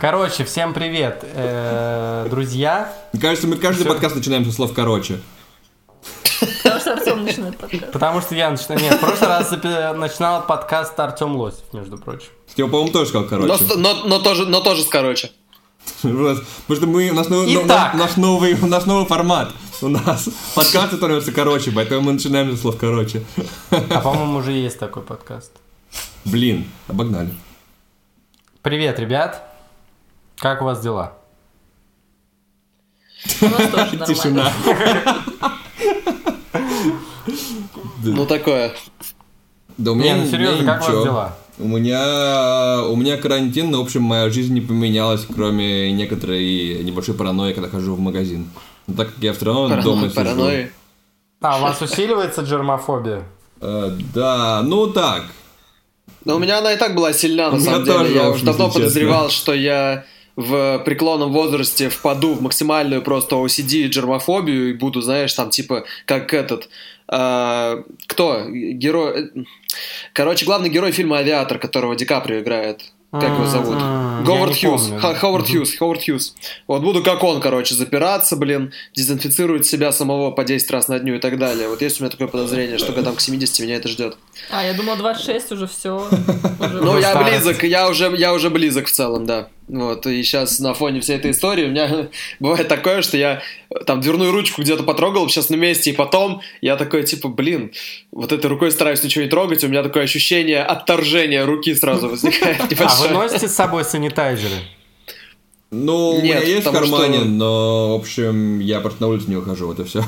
Короче, всем привет, э, друзья. Мне кажется, мы каждый подкаст начинаем со слов «короче». Потому что Артем начинает подкаст. Потому что я начинаю... Нет, в прошлый раз начинал подкаст Артем Лосев, между прочим. Стива, по-моему, тоже сказал «короче». но, но тоже, но тоже с короче. Потому что мы, у нас, новый- но- Итак. наш, новый, у нас новый формат. У нас подкаст становится короче, поэтому мы начинаем со слов «короче». А по-моему, уже есть такой подкаст. Блин, обогнали. Привет, ребят. Как у вас дела? Тишина. Ну такое. Да у Не, меня ну серьезно, как у вас дела? У меня, у меня карантин, но, в общем, моя жизнь не поменялась, кроме некоторой небольшой паранойи, когда хожу в магазин. Но так как я все равно дома Паранойи. сижу. паранойи. А, у вас усиливается джермофобия? Э, да, ну так. Но у меня она и так была сильна, на самом тоже, деле. Я уже давно подозревал, что я в преклонном возрасте впаду в максимальную просто OCD и джермофобию и буду, знаешь, там типа как этот... а, кто? Герой... э, Короче, главный герой фильма «Авиатор», которого Ди Каприо играет. Как его зовут? М, я Говард Хьюз. Ховард Хьюз. Ховард Хьюз. Вот буду как он, короче, запираться, блин, дезинфицировать себя самого по 10 раз на дню и так далее. Вот есть у меня такое подозрение, что годам к 70 меня это ждет. А, я думал 26 уже все. Ну, я близок, я уже, я уже близок в целом, да. Вот, и сейчас на фоне всей этой истории у меня бывает такое, что я там дверную ручку где-то потрогал сейчас на месте, и потом я такой, типа, блин, вот этой рукой стараюсь ничего не трогать, у меня такое ощущение отторжения руки сразу возникает А, вы носите с собой санитайзеры? Ну, у меня есть в кармане, что- но, в общем, я просто на улицу не выхожу, вот и все.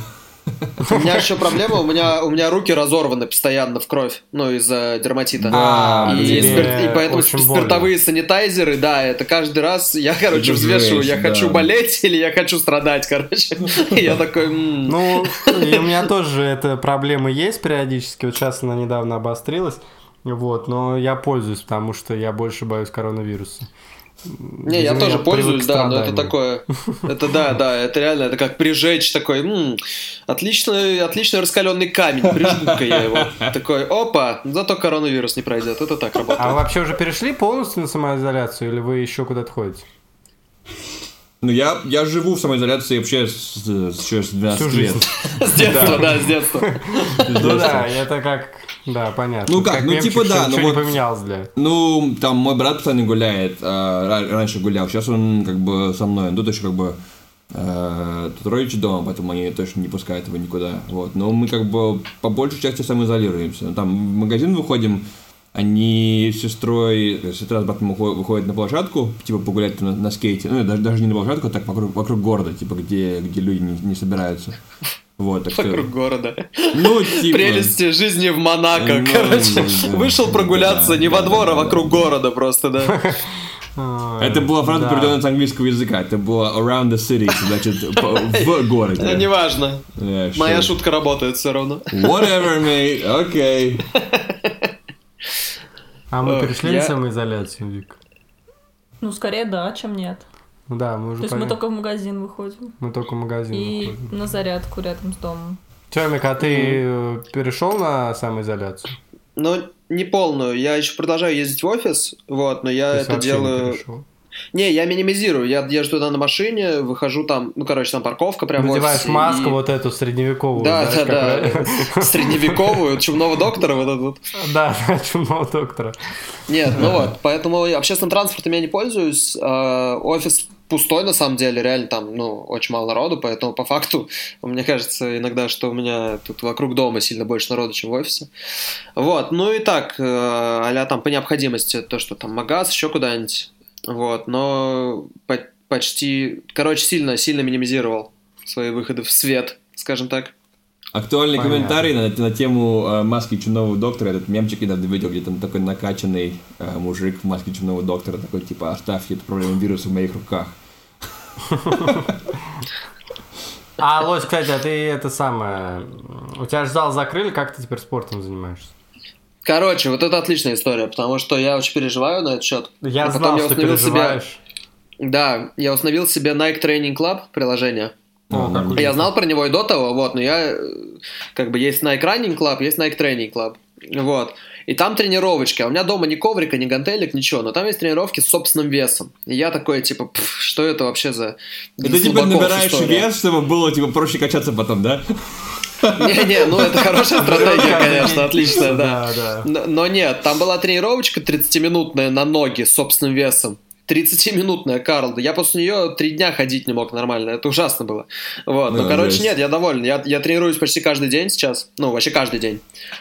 У меня еще проблема, у меня, у меня руки разорваны постоянно в кровь, ну, из-за дерматита. А, и, спирт- и поэтому спиртовые санитайзеры, да, это каждый раз я, короче, взвешиваю, я жесть, хочу да. болеть или я хочу страдать, короче. Я такой, Ну, у меня тоже эта проблема есть периодически. Вот сейчас она недавно обострилась. Вот, но я пользуюсь, потому что я больше боюсь коронавируса. Не, я тоже пользуюсь, да, но это такое, это да, да, это реально, это как прижечь такой, м, отличный, отличный раскаленный камень, прижгу-ка я его, такой, опа, зато коронавирус не пройдет, это так А вы работает. вообще уже перешли полностью на самоизоляцию или вы еще куда-то ходите? Ну, я, я живу в самоизоляции вообще с, с, с 12 Всю лет. жизнь. С детства, да, с детства. Ну да, это как... Да, понятно. Ну как, ну мемчик, типа да, ну вот- поменялось для... Ну, там мой брат постоянно гуляет, ра- раньше гулял, сейчас он как бы со мной, ну, тут еще как бы э, тут родичи дома, поэтому они точно не пускают его никуда, вот, но мы как бы по большей части самоизолируемся, Ну, там в магазин выходим, они с сестрой, сестра с братом выходят на площадку, типа погулять на, на скейте, ну, даже, даже не на площадку, а так вокруг, вокруг города, типа, где, где люди не, не собираются. Вот, так что- Вокруг города. Ну, типа... Прелести жизни в Монако, Ну, короче. да, Вышел да, прогуляться да, не да, во двор, да, а да, вокруг да. города просто, да. Это была фраза, Да. переведенная с английского языка. Это было around the city, значит, в городе. Э, Неважно. Yeah, Моя sure. шутка работает все равно. Whatever, mate. Окей. А мы Ох, перешли я- на самоизоляцию, Вик? Ну, скорее да, чем нет. Ну да, мы уже То есть мы только в магазин выходим. Мы только в магазин И выходим. на зарядку рядом с домом. Тёмик, а ты э, перешел на самоизоляцию? Ну, не полную. Я еще продолжаю ездить в офис, вот, но я это не делаю... перешел? Не, я минимизирую. Я езжу туда на машине, выхожу там, ну, короче, там парковка прям Надеваешь маску и- вот эту средневековую. Да, знаешь, да, как- да. Средневековую, чумного доктора вот этот вот. Да, да, чумного доктора. Нет, ну вот, поэтому общественным транспортом я не пользуюсь. а, Офис пустой, на самом деле, реально там, ну, очень мало народу, поэтому по факту, мне кажется иногда, что у меня тут вокруг дома сильно больше народу, чем в офисе. Вот, ну и так, а там по необходимости, то, что там магаз, еще куда-нибудь, вот, но по- почти, короче, сильно, сильно минимизировал свои выходы в свет, скажем так. Актуальный Понятно. комментарий на, на тему э, маски чумного доктора. Этот мемчик недавно видел, где там такой накачанный э, мужик в маске чумного доктора. Такой, типа, оставьте эту проблему вируса в моих руках. А, Лось, кстати, а ты это самое... У тебя же зал закрыли, как ты теперь спортом занимаешься? Короче, вот это отличная история, потому что я очень переживаю на этот счет. Я А знал, я что установил себе- переживаешь. Да, я установил себе Nike Training Club приложение. О, Я знал про него и до того, вот, но я, э, как бы, есть Nike Running Club, есть Nike Training Club. Вот. И там тренировочки. А у меня дома ни коврика, ни гантелек, ничего. Но там есть тренировки с собственным весом. И я такой, типа, «Пф, что это вообще за... И ты теперь слабаков набираешь история?» вес, чтобы было типа проще качаться потом, да? Не-не, ну это хорошая стратегия, конечно, отличная, да. Да, да. Но, но нет, там была тренировочка 30-минутная на ноги с собственным весом. 30-минутная, Карл. Я после нее три дня ходить не мог нормально. Это ужасно было. Вот. Ну, Ну, короче, жесть. нет, я доволен. Я, я тренируюсь почти каждый день сейчас. Ну, вообще каждый день.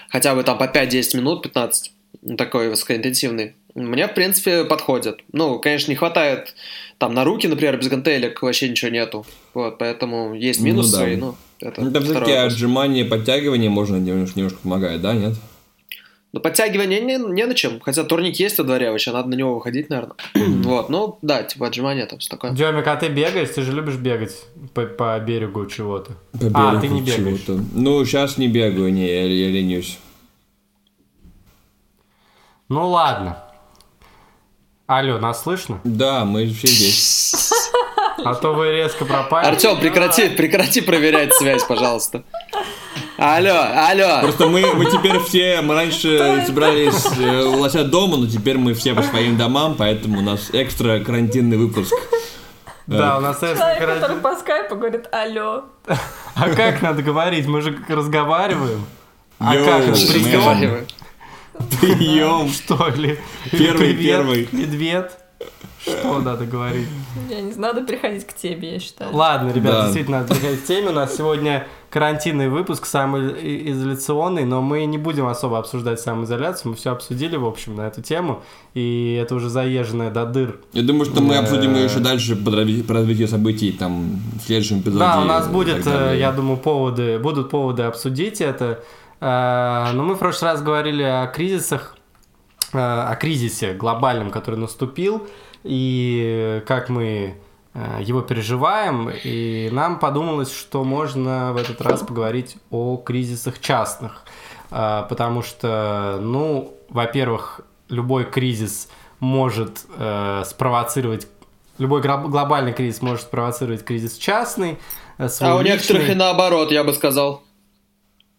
Хотя бы там по 5-10 минут, 15. Ну, Такой высокоинтенсивный. Мне, в принципе, подходит. Ну, конечно, не хватает там на руки, например, без гантелек вообще ничего нету. Вот, поэтому есть Ну минусы, да. и, ну, это Ну, всякие вопрос. отжимания, подтягивания можно немножко, немножко помогает, да, нет? Ну, подтягивание не, не на чем. Хотя турник есть во дворе, вообще надо на него выходить, наверное. вот, ну, да, типа отжимания там все такое. Демик, а ты бегаешь? Ты же любишь бегать по, по берегу чего-то. По а, берегу ты не бегаешь. чего-то. Ну, сейчас не бегаю, не, я, я ленюсь. Ну ладно. Алло, нас слышно? Да, мы все здесь. А то вы резко пропали. Артем, прекрати, прекрати проверять связь, пожалуйста. Алло, алло. Просто мы, мы теперь все, мы раньше собрались э, у Лося дома, но теперь мы все по своим домам, поэтому у нас экстра карантинный выпуск. Да, у нас Человек, который по скайпу говорит алло. А как надо говорить? Мы же разговариваем. А Йоу, как? Прием? Прием. Что ли? Первый, первый. Медведь. Что надо говорить? Я не знаю, надо приходить к тебе, я считаю. Ладно, ребят, Да. действительно, надо переходить к теме. У нас сегодня карантинный выпуск, самоизоляционный, но мы не будем особо обсуждать самоизоляцию. Мы все обсудили, в общем, на эту тему. И это уже заезженное до дыр. Я думаю, что мы Э, обсудим ее еще дальше по разви- по развитию событий там в следующем эпизоде. Да, у нас будет, э, я думаю, поводы, будут поводы обсудить это. Э, Но мы в прошлый раз говорили о кризисах, о кризисе глобальном, который наступил, и как мы его переживаем. И нам подумалось, что можно в этот раз поговорить о кризисах частных. Э, Потому что, ну, во-первых, любой кризис может э, спровоцировать Любой глобальный кризис может спровоцировать кризис частный. э, А у некоторых личный. и наоборот, я бы сказал.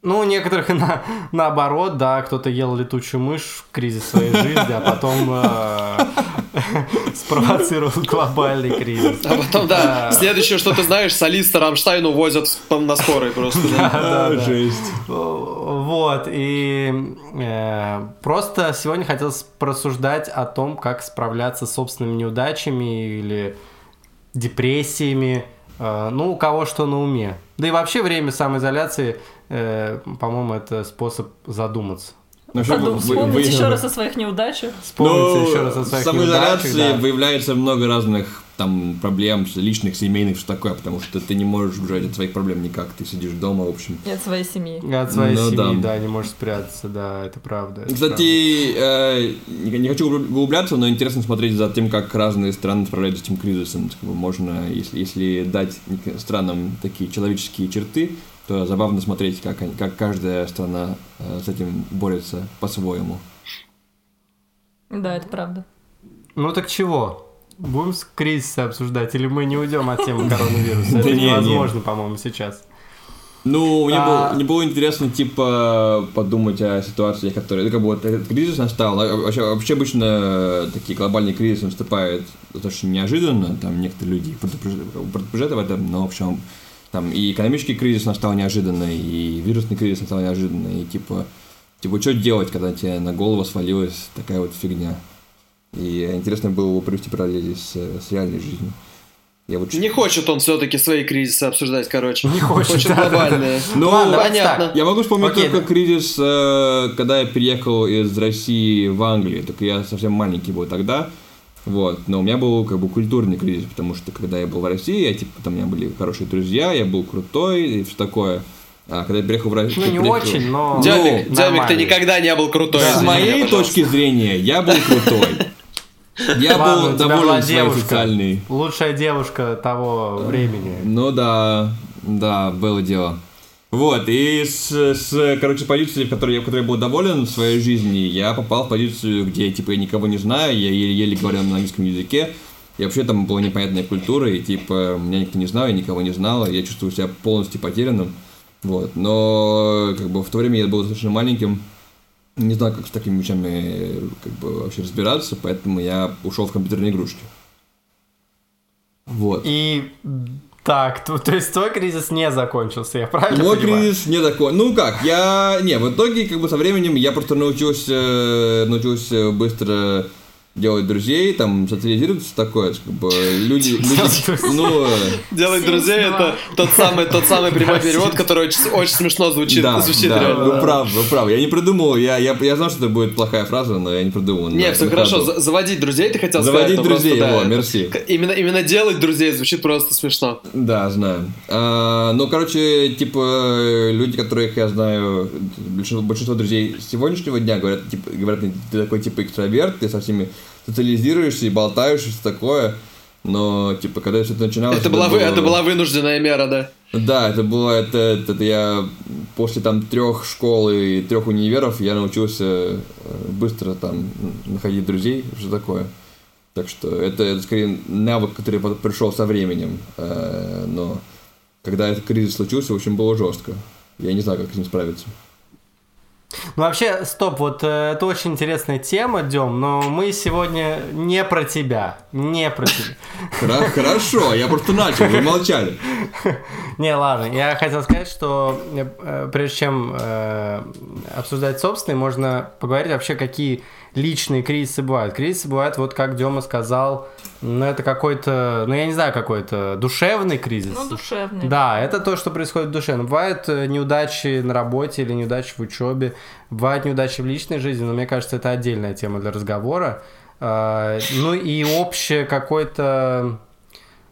Ну, у некоторых и на, наоборот, да, кто-то ел летучую мышь в кризис своей жизни, а потом э, спровоцировал глобальный кризис. А потом, да, следующее, что ты знаешь, солиста Рамштайн увозят в- на скорой просто. да. А, да, да. жесть. Вот, и э, просто сегодня хотелось порассуждать о том, как справляться с собственными неудачами или депрессиями, э, ну, у кого что на уме. Да и вообще время самоизоляции, э, по-моему, это способ задуматься. Ну, что, Подум- вы- Вспомнить вы- еще раз о своих неудачах. Вспомнить Ну, еще раз о своих в самоизоляции неудачах, да. выявляется много разных там проблем, личных, семейных, что такое, потому что ты не можешь убежать от своих проблем никак, ты сидишь дома, в общем. И от своей семьи. От своей Ну, семьи, да. да. не можешь спрятаться, да, это правда. это Кстати, э, не, не хочу углубляться, но интересно смотреть за тем, как разные страны справляются с этим кризисом. Бы можно, если, если дать странам такие человеческие черты, то забавно смотреть, как, они- как каждая страна э, с этим борется по-своему. Да, это правда. Ну так чего? Будем с кризисы обсуждать, или мы не уйдем от темы коронавируса? Это не, не. невозможно, по-моему, сейчас. Ну, мне, А- было, мне было интересно, типа, подумать о ситуациях, которые... Ну, как бы вот этот кризис настал. а Вообще, вообще обычно такие глобальные кризисы наступают достаточно неожиданно. Там некоторые люди предупреж- предупреждают об этом, но, в общем, там и экономический кризис настал неожиданно, и вирусный кризис настал неожиданно, и, типа, типа, что делать, когда тебе на голову свалилась такая вот фигня? И интересно было бы привести параллели с, с реальной жизнью. Я вот Не хочет он все-таки свои кризисы обсуждать, короче. Не хочет, Хочет да, да, да. глобальные. Ну, Ладно, понятно. так. Я могу вспомнить Окей, только да. кризис, э, когда я переехал из России в Англию. Только я совсем маленький был тогда. Вот. Но у меня был как бы культурный кризис, потому что когда я был в России, я, типа, там у меня были хорошие друзья, я был крутой и все такое. А когда я приехал в Россию... Ну, не очень, но... Дямик, ну, Дямик, ты никогда не был крутой. Да. С моей точки зрения, я был крутой. Я Ладно, был доволен своей девушка. социальной... Лучшая девушка того времени. Ну да, да, было дело. Вот, и с, с, короче, позиции, в которой, я, в которой я был доволен в своей жизни, я попал в позицию, где, типа, я никого не знаю, я еле-еле говорю на английском языке, и вообще там была непонятная культура, и, типа, меня никто не знал, я никого не знал, я чувствую себя полностью потерянным, вот, но, как бы, в то время я был достаточно маленьким, не знал, как с такими вещами как бы вообще разбираться, поэтому я ушел в компьютерные игрушки. Вот. И так, то, то есть твой кризис не закончился, я правильно Мой понимаю? кризис не такой. Ну как, я... Не, в итоге, как бы со временем я просто научился, научился быстро делать друзей, там, социализироваться, такое, как бы, люди, люди, ну, Делать друзей это тот самый, тот самый прямой перевод, который очень, очень смешно звучит, да, звучит да, реально. вы правы, вы правы, я не придумал, я, я, я знал, что это будет плохая фраза, но я не придумал. Не, все хорошо, заводить друзей ты хотел Заводить сказать. но друзей, просто, да, мерси. Именно, именно делать друзей звучит просто смешно. Да, знаю. А, ну, короче, типа, люди, которых я знаю, большинство, большинство друзей сегодняшнего дня говорят, типа, говорят, ты такой, типа, экстраверт, ты со всеми социализируешься и болтаешь, и все такое. Но, типа, когда все это начиналось... Это была, вы- было- это была вынужденная мера, да. Да, это было, это, это, это я после там трех школ и трех универов я научился э, быстро там находить друзей, что такое. Так что это, это скорее навык, который пришел со временем. Э, Но когда этот кризис случился, в общем, было жестко. Я не знаю, как с ним справиться. Ну вообще, стоп, вот э, это очень интересная тема, Дем, но мы сегодня не про тебя, не про тебя. Хорошо, я просто начал, вы молчали. Не, ладно, я хотел сказать, что э, прежде чем э, обсуждать собственные, можно поговорить вообще, какие личные кризисы бывают. Кризисы бывают, вот как Дема сказал, ну это какой-то, ну я не знаю, какой-то душевный кризис. Ну, душевный. Да, это то, что происходит в душе. Но бывают э, неудачи на работе или неудачи в учебе, бывают неудачи в личной жизни, но мне кажется, это отдельная тема для разговора. А, Ну и общее какое-то...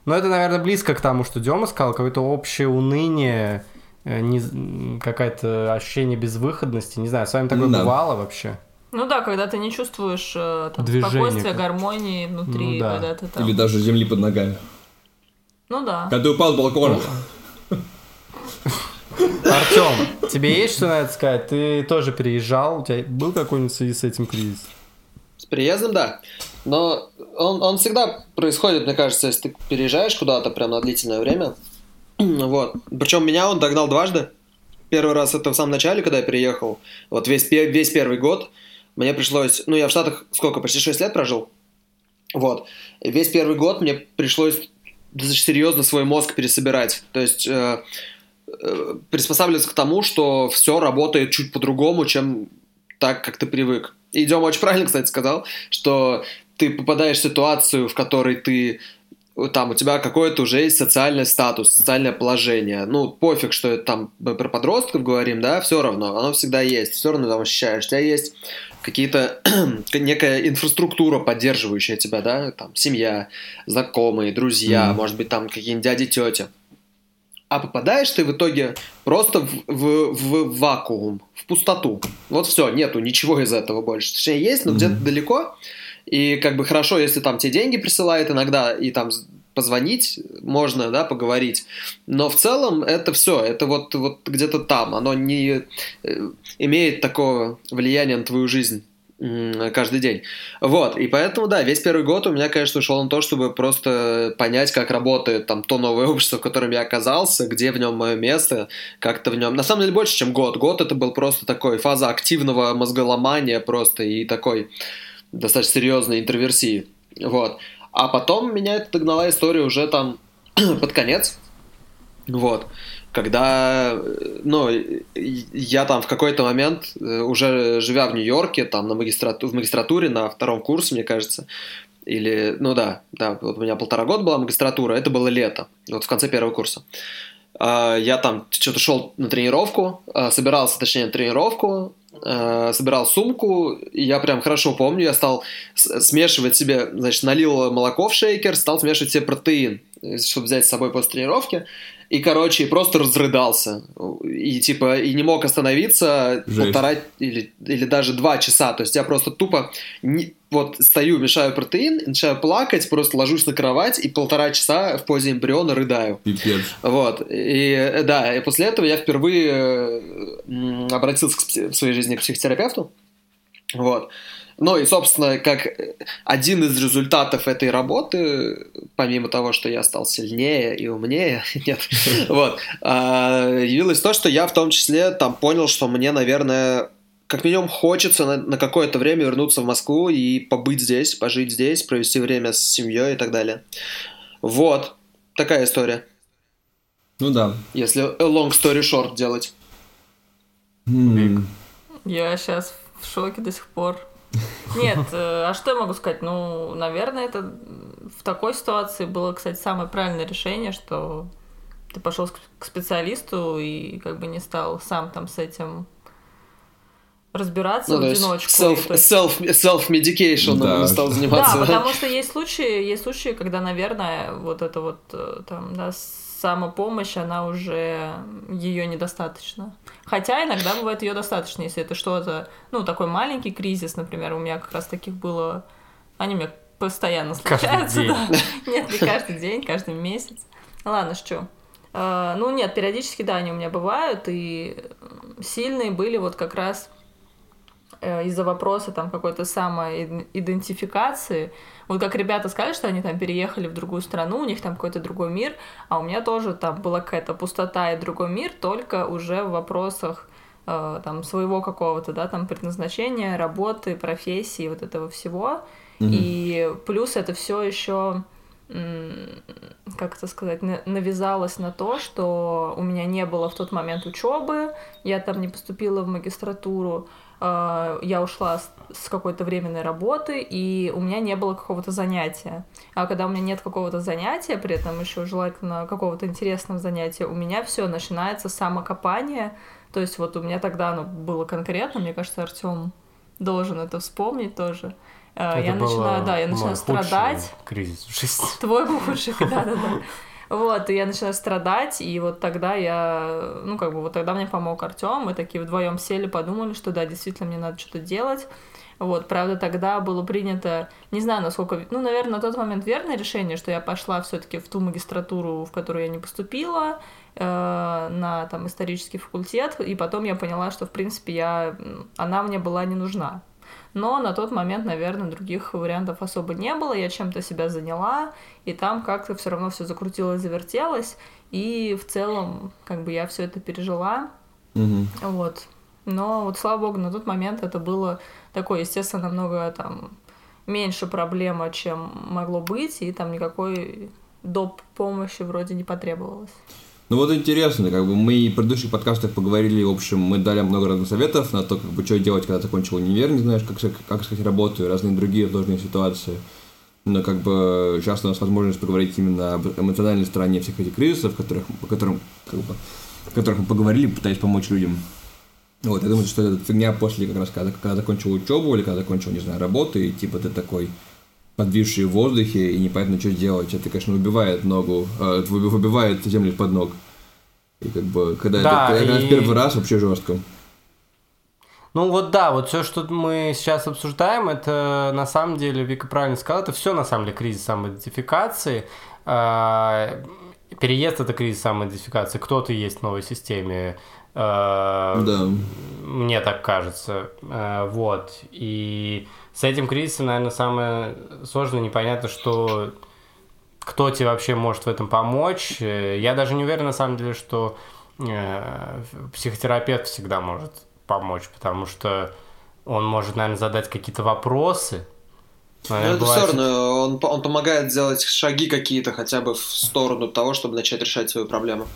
Ну, это, наверное, близко к тому, что Дема сказал, какое-то общее уныние, э, не какое-то ощущение безвыходности. Не знаю, с вами такое Да. бывало вообще? Ну да, когда ты не чувствуешь э, там, Движение спокойствия, как- гармонии внутри, Ну да. когда ты там... Или даже земли под ногами. Ну да. Когда ты упал с балкона. Артем, тебе есть что на это сказать? Ты тоже переезжал, у тебя был какой-нибудь в связи с этим кризис? С приездом, да. Но он, он всегда происходит, мне кажется, если ты переезжаешь куда-то прям на длительное время. Вот. Причем меня он догнал дважды. Первый раз это в самом начале, когда я переехал. Вот весь, весь первый год мне пришлось... Ну, я в Штатах сколько? Почти 6 лет прожил. Вот. Весь первый год мне пришлось достаточно серьезно свой мозг пересобирать. То есть э, э, приспосабливаться к тому, что все работает чуть по-другому, чем так, как ты привык. И Дема очень правильно, кстати, сказал, что ты попадаешь в ситуацию, в которой ты там у тебя какой-то уже есть социальный статус, социальное положение. Ну, пофиг, что это там мы про подростков говорим, да, все равно, оно всегда есть, все равно там ощущаешь. У тебя есть какие-то некая инфраструктура, поддерживающая тебя, да, там семья, знакомые, друзья, Мгм. может быть, там какие-нибудь дяди, тети. А попадаешь ты в итоге просто в, в- в вакуум, в пустоту. Вот все, нету ничего из этого больше. Точнее, есть, но Мгм. где-то далеко. И как бы хорошо, если там тебе деньги присылают иногда, и там позвонить можно, да, поговорить. Но в целом это все, это вот, вот где-то там. Оно не э, имеет такого влияния на твою жизнь каждый день. Вот, и поэтому, да, весь первый год у меня, конечно, ушел на то, чтобы просто понять, как работает там то новое общество, в котором я оказался, где в нем мое место, как-то в нем... На самом деле больше, чем год. Год это был просто такой фаза активного мозголомания просто и такой достаточно серьезной интроверсии. Вот. А потом меня это догнала история уже там под конец. Вот. Когда, ну, я там в какой-то момент, э, уже живя в Нью-Йорке, там на магистрату, в магистратуре на втором курсе, мне кажется, или, ну да, да, вот у меня полтора года была магистратура, это было лето, вот в конце первого курса. А, Я там что-то шел на тренировку, а, собирался, точнее, на тренировку, а, собирал сумку, я прям хорошо помню, я стал смешивать себе, значит, налил молоко в шейкер, стал смешивать себе протеин, э, чтобы взять с собой после тренировки, и, короче, просто разрыдался. И, типа, и не мог остановиться Жесть. полтора или, или даже два часа. То есть я просто тупо не- вот стою, мешаю протеин, начинаю плакать, просто ложусь на кровать и полтора часа в позе эмбриона рыдаю. Пипец. Вот. И да, и после этого я впервые э, обратился к в своей жизни к психотерапевту. Вот. Ну и, собственно, как один из результатов этой работы, помимо того, что я стал сильнее и умнее, нет, вот, а, явилось то, что я в том числе там понял, что мне, наверное, как минимум хочется на, на какое-то время вернуться в Москву и побыть здесь, пожить здесь, провести время с семьей и так далее. Вот, такая история. Ну да. Если long story short делать. Я сейчас в шоке до сих пор. Нет, э, а что я могу сказать? Ну, наверное, это в такой ситуации было, кстати, самое правильное решение, что ты пошел к специалисту и как бы не стал сам там с этим разбираться Ну, в одиночку. self, есть- self, self-medication Да. он стал заниматься. Да, потому что есть случаи, есть случаи, когда, наверное, вот эта вот э, там, да, самопомощь, она уже ее недостаточно. Хотя иногда бывает ее достаточно, если это что-то, ну, такой маленький кризис, например, у меня как раз таких было, они у меня постоянно случаются, да. Нет, не каждый день, каждый месяц. Ладно, что. Э, Ну, нет, периодически, да, они у меня бывают, и сильные были вот как раз э, из-за вопроса там какой-то самоидентификации. Вот как ребята сказали, что они там переехали в другую страну, у них там какой-то другой мир, а у меня тоже там была какая-то пустота и другой мир, только уже в вопросах э, там своего какого-то, да, там предназначения, работы, профессии, вот этого всего. И плюс это все еще как это сказать, на- навязалась на то, что у меня не было в тот момент учебы, я там не поступила в магистратуру, я ушла с, какой-то временной работы, и у меня не было какого-то занятия. А когда у меня нет какого-то занятия, при этом еще желательно какого-то интересного занятия, у меня все начинается самокопание. То есть вот у меня тогда оно было конкретно, мне кажется, Артем должен это вспомнить тоже. Э, Это я начинаю, да, я начинаю страдать. кризис в жизни. Твой был худший, да, да, да. Вот, и я начинаю страдать, и вот тогда я, ну, как бы, вот тогда мне помог Артем, мы такие вдвоем сели, подумали, что да, действительно, мне надо что-то делать. Вот, правда, тогда было принято, не знаю, насколько, ну, наверное, на тот момент верное решение, что я пошла все-таки в ту магистратуру, в которую я не поступила, э, на там исторический факультет, и потом я поняла, что, в принципе, я, она мне была не нужна. Но на тот момент, наверное, других вариантов особо не было. Я чем-то себя заняла, и там как-то все равно все закрутилось, завертелось. И в целом, как бы я все это пережила. Мгм. Вот. Но вот, слава богу, на тот момент это было такое, естественно, намного там меньше проблема, чем могло быть, и там никакой доп. помощи вроде не потребовалось. Ну вот интересно, как бы мы и в предыдущих подкастах поговорили, в общем, мы дали много разных советов на то, как бы, что делать, когда закончил универ, не знаешь, как, как искать работу разные другие сложные ситуации. Но как бы сейчас у нас возможность поговорить именно об эмоциональной стороне всех этих кризисов, которых, о котором, как бы, о которых мы поговорили, пытаясь помочь людям. Вот, я думаю, что это фигня после как раз, когда, когда закончил учебу или когда закончил, не знаю, работу, и типа ты такой подвисший в воздухе и непонятно, что делать. Это, конечно, убивает ногу, э, выби- выбивает землю под ног. И как бы, когда Да, это когда и- первый раз, вообще жестко. Ну вот да, вот все, что мы сейчас обсуждаем, это на самом деле, Вика правильно сказала, это все на самом деле кризис самоидентификации. А, Переезд это кризис самоидентификации. Кто ты есть в новой системе? Да. Мне так кажется. А, Вот. И с этим кризисом, наверное, самое сложное, непонятно, что кто тебе вообще может в этом помочь. Э, Я даже не уверен, на самом деле, что э, психотерапевт всегда может помочь, потому что он может, наверное, задать какие-то вопросы. Но Наверное, это бывает- все равно, он, он помогает сделать шаги какие-то хотя бы в сторону того, чтобы начать решать свою проблему.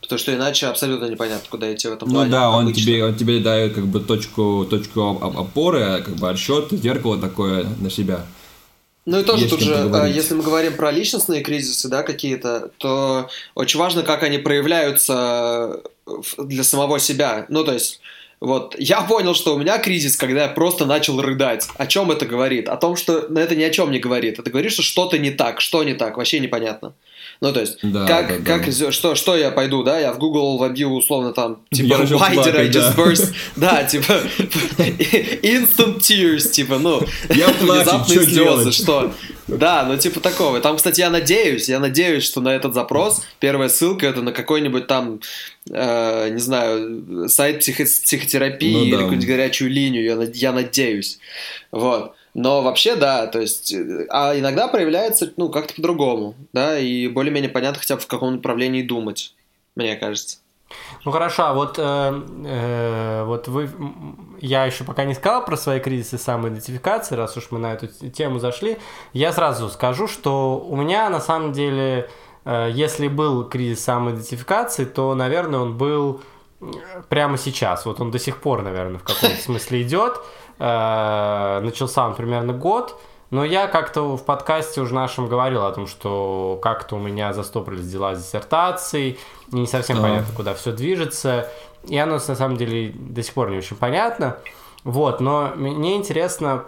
Потому что иначе абсолютно непонятно, куда идти в этом Ну плане. да, он обычно. тебе, он тебе дает как бы точку, точку оп- опоры, как бы отсчет, зеркало такое на себя. Ну и тоже Есть тут же, поговорить. э, если мы говорим про личностные кризисы, да, какие-то, то очень важно, как они проявляются в- для самого себя. Ну, то есть, вот, я понял, что у меня кризис, когда я просто начал рыдать. О чем это говорит? О том, что ну, это ни о чем не говорит. Это говорит, что что-то не так. Что не так? Вообще непонятно. Ну, то есть, Да, как, да, да. как, зе- что, что я пойду, да, я в Google вобью условно там, типа, Я why did I just да. burst? Да, типа, instant tears, типа, ну, Я внезапные слезы, что? Да, ну типа такого. Там, кстати, я надеюсь, я надеюсь, что на этот запрос первая ссылка это на какой-нибудь там, э, не знаю, сайт психо- психотерапии Ну или да. какую-нибудь горячую линию, я, я надеюсь. Вот. Но вообще, да, то есть, а иногда проявляется, ну, как-то по-другому, да, и более-менее понятно хотя бы в каком направлении думать, мне кажется. Ну хорошо, а вот, э, э, вот вы, я еще пока не сказал про свои кризисы самоидентификации, раз уж мы на эту тему зашли, я сразу скажу, что у меня на самом деле, если был кризис самоидентификации, то, наверное, он был прямо сейчас. Вот он до сих пор, наверное, в каком-то смысле идет. Э, начался он примерно год. Но я как-то в подкасте уже нашем говорил о том, что как-то у меня застопорились дела с диссертацией, не совсем да. понятно, куда все движется. И оно на самом деле до сих пор не очень понятно. Вот, но мне интересно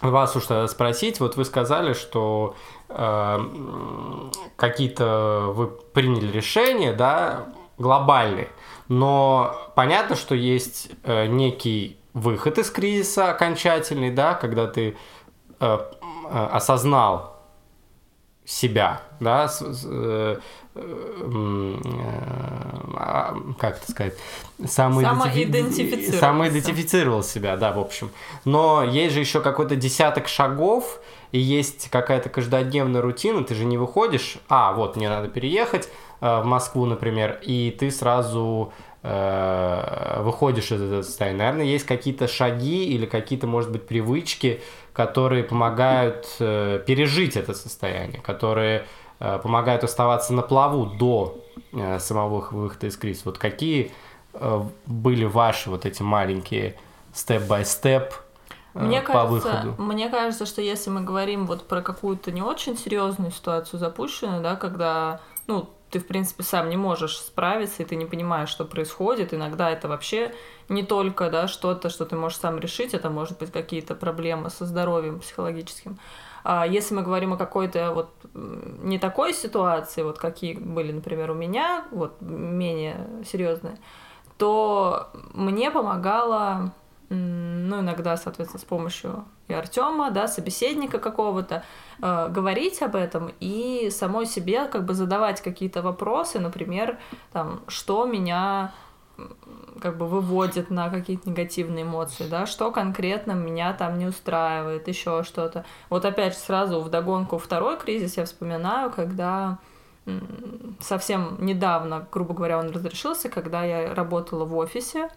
вас уж тогда спросить. Вот вы сказали, что э, какие-то вы приняли решения, да, глобальные. Но понятно, что есть э, некий выход из кризиса окончательный, да, когда ты э, э, осознал себя, да, с, э, э, э, как это сказать, самоидентифицировал. самоидентифицировал себя, да, в общем. Но есть же еще какой-то десяток шагов, и есть какая-то каждодневная рутина, ты же не выходишь, а, вот, мне надо переехать э, в Москву, например, и ты сразу э, выходишь из этого состояния. Наверное, есть какие-то шаги или какие-то, может быть, привычки, которые помогают э, пережить это состояние, которые э, помогают оставаться на плаву до э, самого выхода из кризиса. Вот какие э, были ваши вот эти маленькие степ-бай-степ мне по кажется, выходу? Мне кажется, что если мы говорим вот про какую-то не очень серьезную ситуацию запущенную, да, когда, ну, ты, в принципе, сам не можешь справиться, и ты не понимаешь, что происходит. Иногда это вообще не только да, что-то, что ты можешь сам решить, это может быть какие-то проблемы со здоровьем психологическим. А если мы говорим о какой-то вот не такой ситуации, вот какие были, например, у меня, вот менее серьезные, то мне помогало ну, иногда, соответственно, с помощью и Артема, да, собеседника какого-то, э, говорить об этом и самой себе как бы задавать какие-то вопросы, например, там, что меня как бы выводит на какие-то негативные эмоции, да, что конкретно меня там не устраивает, еще что-то. Вот опять сразу в догонку второй кризис я вспоминаю, когда совсем недавно, грубо говоря, он разрешился, когда я работала в офисе,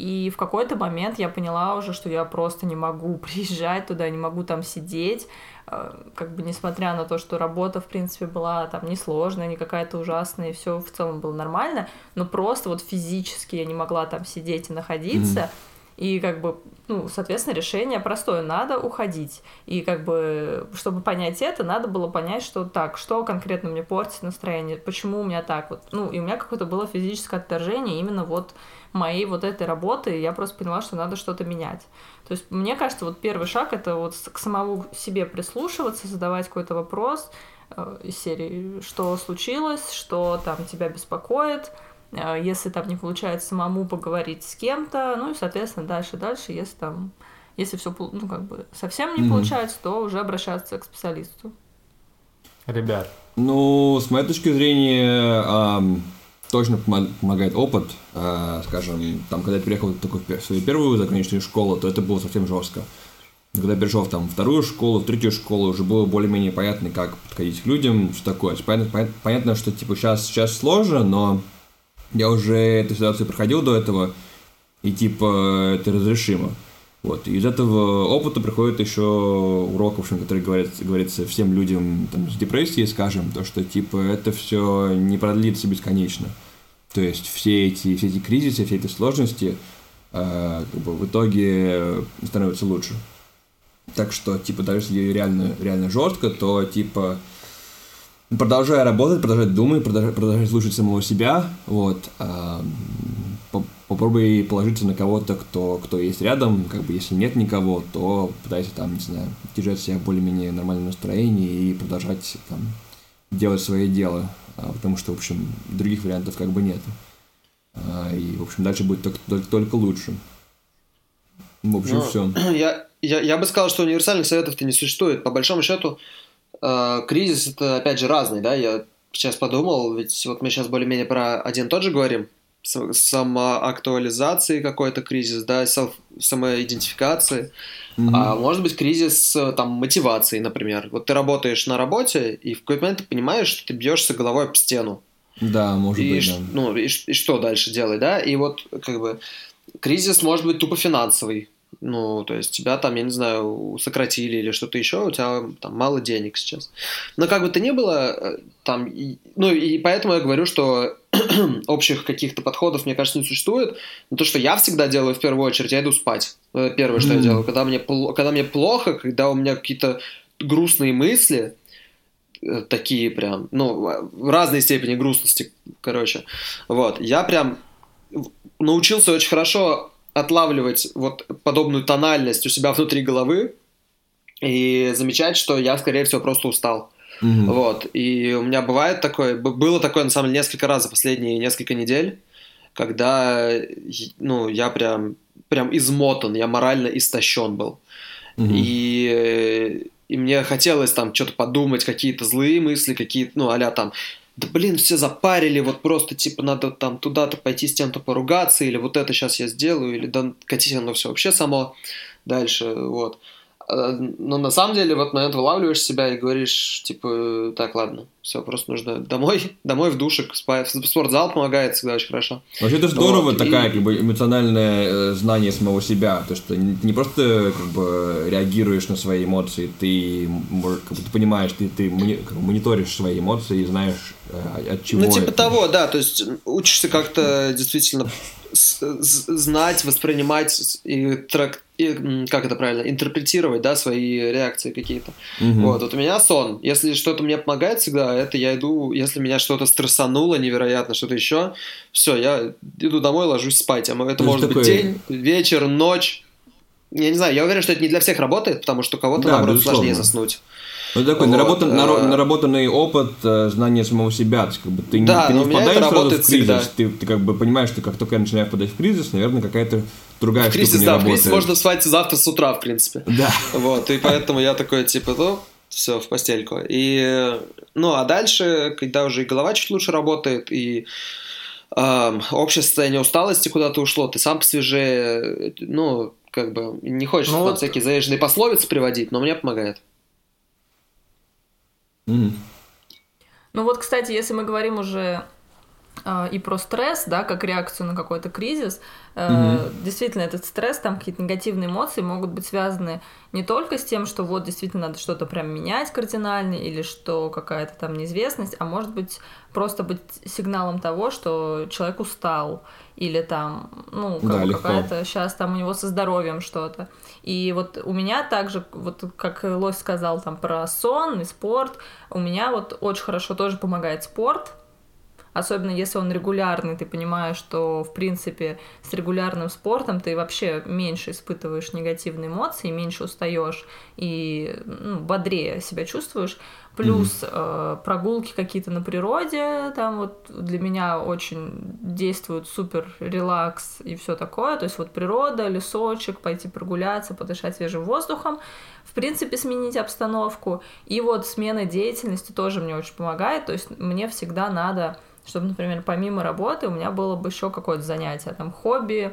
и в какой-то момент я поняла уже, что я просто не могу приезжать туда, не могу там сидеть. Э, как бы несмотря на то, что работа, в принципе, была там несложная, не какая-то ужасная, и все в целом было нормально, но просто вот физически я не могла там сидеть и находиться. Mm-hmm. И как бы, ну, соответственно, решение простое, надо уходить. И как бы, чтобы понять это, надо было понять, что так, что конкретно мне портит настроение, почему у меня так вот. Ну, и у меня какое-то было физическое отторжение именно вот моей вот этой работы, и я просто поняла, что надо что-то менять. То есть, мне кажется, вот первый шаг — это вот к самому себе прислушиваться, задавать какой-то вопрос э, из серии «Что случилось?», «Что там тебя беспокоит?», э, если там не получается самому поговорить с кем-то, ну и, соответственно, дальше-дальше, если там, если все, ну, как бы совсем не mm-hmm. получается, то уже обращаться к специалисту. Ребят. Ну, с моей точки зрения, эм, точно помогает опыт. Э, скажем, там, когда я приехал только в свою первую заграничную школу, то это было совсем жестко. Когда я перешел там, вторую школу, в третью школу, уже было более-менее понятно, как подходить к людям, что такое. Понятно, понятно, что типа сейчас, сейчас сложно, но я уже эту ситуацию проходил до этого, и типа это разрешимо. Вот. И из этого опыта приходит еще урок, в общем, который говорит, говорится всем людям там, с депрессией, скажем, то, что типа это все не продлится бесконечно. То есть все эти, все эти кризисы, все эти сложности э, как бы в итоге становятся лучше. Так что, типа, даже если реально, реально жестко, то, типа, продолжая работать, продолжать думать, продолжать, продолжать слушать самого себя, вот, э, попробуй положиться на кого-то, кто, кто есть рядом, как бы если нет никого, то пытайся там, не знаю, держать себя в более-менее нормальном настроении и продолжать там делать свое дело, а, потому что, в общем, других вариантов как бы нет. А, и, в общем, дальше будет только, только, только лучше. В общем, ну, все. Я, я, я бы сказал, что универсальных советов-то не существует. По большому счету, э, кризис это, опять же, разный, да, я сейчас подумал, ведь вот мы сейчас более-менее про один тот же говорим, самоактуализации какой-то кризис, да, самоидентификации. Mm-hmm. А может быть кризис там мотивации, например. Вот ты работаешь на работе, и в какой-то момент ты понимаешь, что ты бьешься головой об стену. Да, может и, быть, ш- да. Ну, и, и что дальше делать, да? И вот, как бы, кризис может быть тупо финансовый. Ну, то есть тебя там, я не знаю, сократили или что-то еще, у тебя там мало денег сейчас. Но как бы то ни было, э, там, и- ну, и поэтому я говорю, что общих каких-то подходов, мне кажется, не существует. Но то, что я всегда делаю в первую очередь, я иду спать. Э, Первое, что я Мгм. делаю, когда мне, когда мне плохо, когда у меня какие-то грустные мысли, э, такие прям, ну, в разной степени грустности, короче. Вот, я прям научился очень хорошо отлавливать вот подобную тональность у себя внутри головы и замечать, что я, скорее всего, просто устал. Мгм. Вот, и у меня бывает такое, было такое, на самом деле, несколько раз за последние несколько недель, когда, ну, я прям, прям измотан, я морально истощен был. Мгм. И, э, и мне хотелось там что-то подумать, какие-то злые мысли, какие-то, ну, а там, да блин, все запарили, вот просто, типа, надо там туда-то пойти с тем-то поругаться, или вот это сейчас я сделаю, или да катись оно все вообще само дальше, вот. А, Но на самом деле в этот момент вылавливаешь себя и говоришь, типа, так, ладно, все, просто нужно домой, домой в душик, спортзал помогает всегда очень хорошо. Вообще это здорово, Вот, и- такая как бы эмоциональное э, знание самого себя, то что не не просто как бы реагируешь на свои эмоции, ты как бы ты понимаешь, ты ты как бы мониторишь свои эмоции и знаешь э, от чего. Ну, типа это. того, да, то есть учишься как-то действительно знать, воспринимать и, трак- и, как это правильно, интерпретировать, да, свои реакции какие-то. Мгм. Вот, вот у меня сон. Если что-то мне помогает всегда, это я иду, если меня что-то стрессануло невероятно, что-то еще, все, я иду домой, ложусь спать. А Это То есть может быть такой- день, вечер, ночь. Я не знаю, я уверен, что это не для всех работает, потому что кого-то, Да, наоборот, безусловно. сложнее заснуть. Ну, такой Вот, наработан- э, наработанный опыт э, знания самого себя. То есть, как бы, ты, не- Да, ты не у меня впадаешь сразу в кризис, всегда. ты, ты как бы понимаешь, что как только я начинаю впадать в кризис, наверное, какая-то другая В кризис, штука не да, в работает. кризис можно спать завтра с утра, в принципе. Да. Вот, и поэтому я такой, типа, ну, все, в постельку. И, ну, а дальше, когда уже и голова чуть лучше работает, и эм, общее состояние усталости куда-то ушло, ты сам посвежее, ну, как бы, не хочешь Ну там вот- всякие заезженные пословицы приводить, но мне помогает. Мгм. Ну вот, кстати, если мы говорим уже э, и про стресс, да, как реакцию на какой-то кризис, э, действительно, этот стресс, там какие-то негативные эмоции могут быть связаны не только с тем, что вот действительно надо что-то прям менять кардинально, или что какая-то там неизвестность, а может быть просто быть сигналом того, что человек устал, или там, ну, как Да, какая-то сейчас там у него со здоровьем что-то. И вот у меня также, вот как Лось сказал там про сон и спорт, у меня вот очень хорошо тоже помогает спорт, Особенно если он регулярный, ты понимаешь, что, в принципе, с регулярным спортом ты вообще меньше испытываешь негативные эмоции, меньше устаешь и ну, бодрее себя чувствуешь. Плюс э, прогулки какие-то на природе, там вот для меня очень действует супер релакс и все такое. То есть вот природа, лесочек, пойти прогуляться, подышать свежим воздухом, в принципе, сменить обстановку. И вот смена деятельности тоже мне очень помогает. То есть мне всегда надо чтобы, например, помимо работы у меня было бы еще какое-то занятие, там, хобби,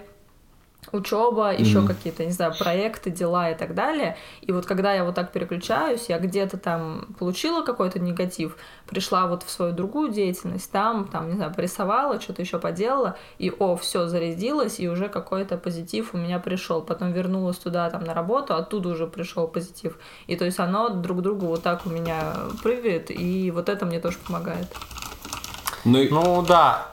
учеба, еще Мгм. какие-то, не знаю, проекты, дела и так далее. И вот когда я вот так переключаюсь, я где-то там получила какой-то негатив, пришла вот в свою другую деятельность, там, там, не знаю, порисовала, что-то еще поделала, и о, все зарядилось, и уже какой-то позитив у меня пришел. Потом вернулась туда, там, на работу, оттуда уже пришел позитив. И то есть оно друг другу вот так у меня прыгает, и вот это мне тоже помогает. Ну, Ну да.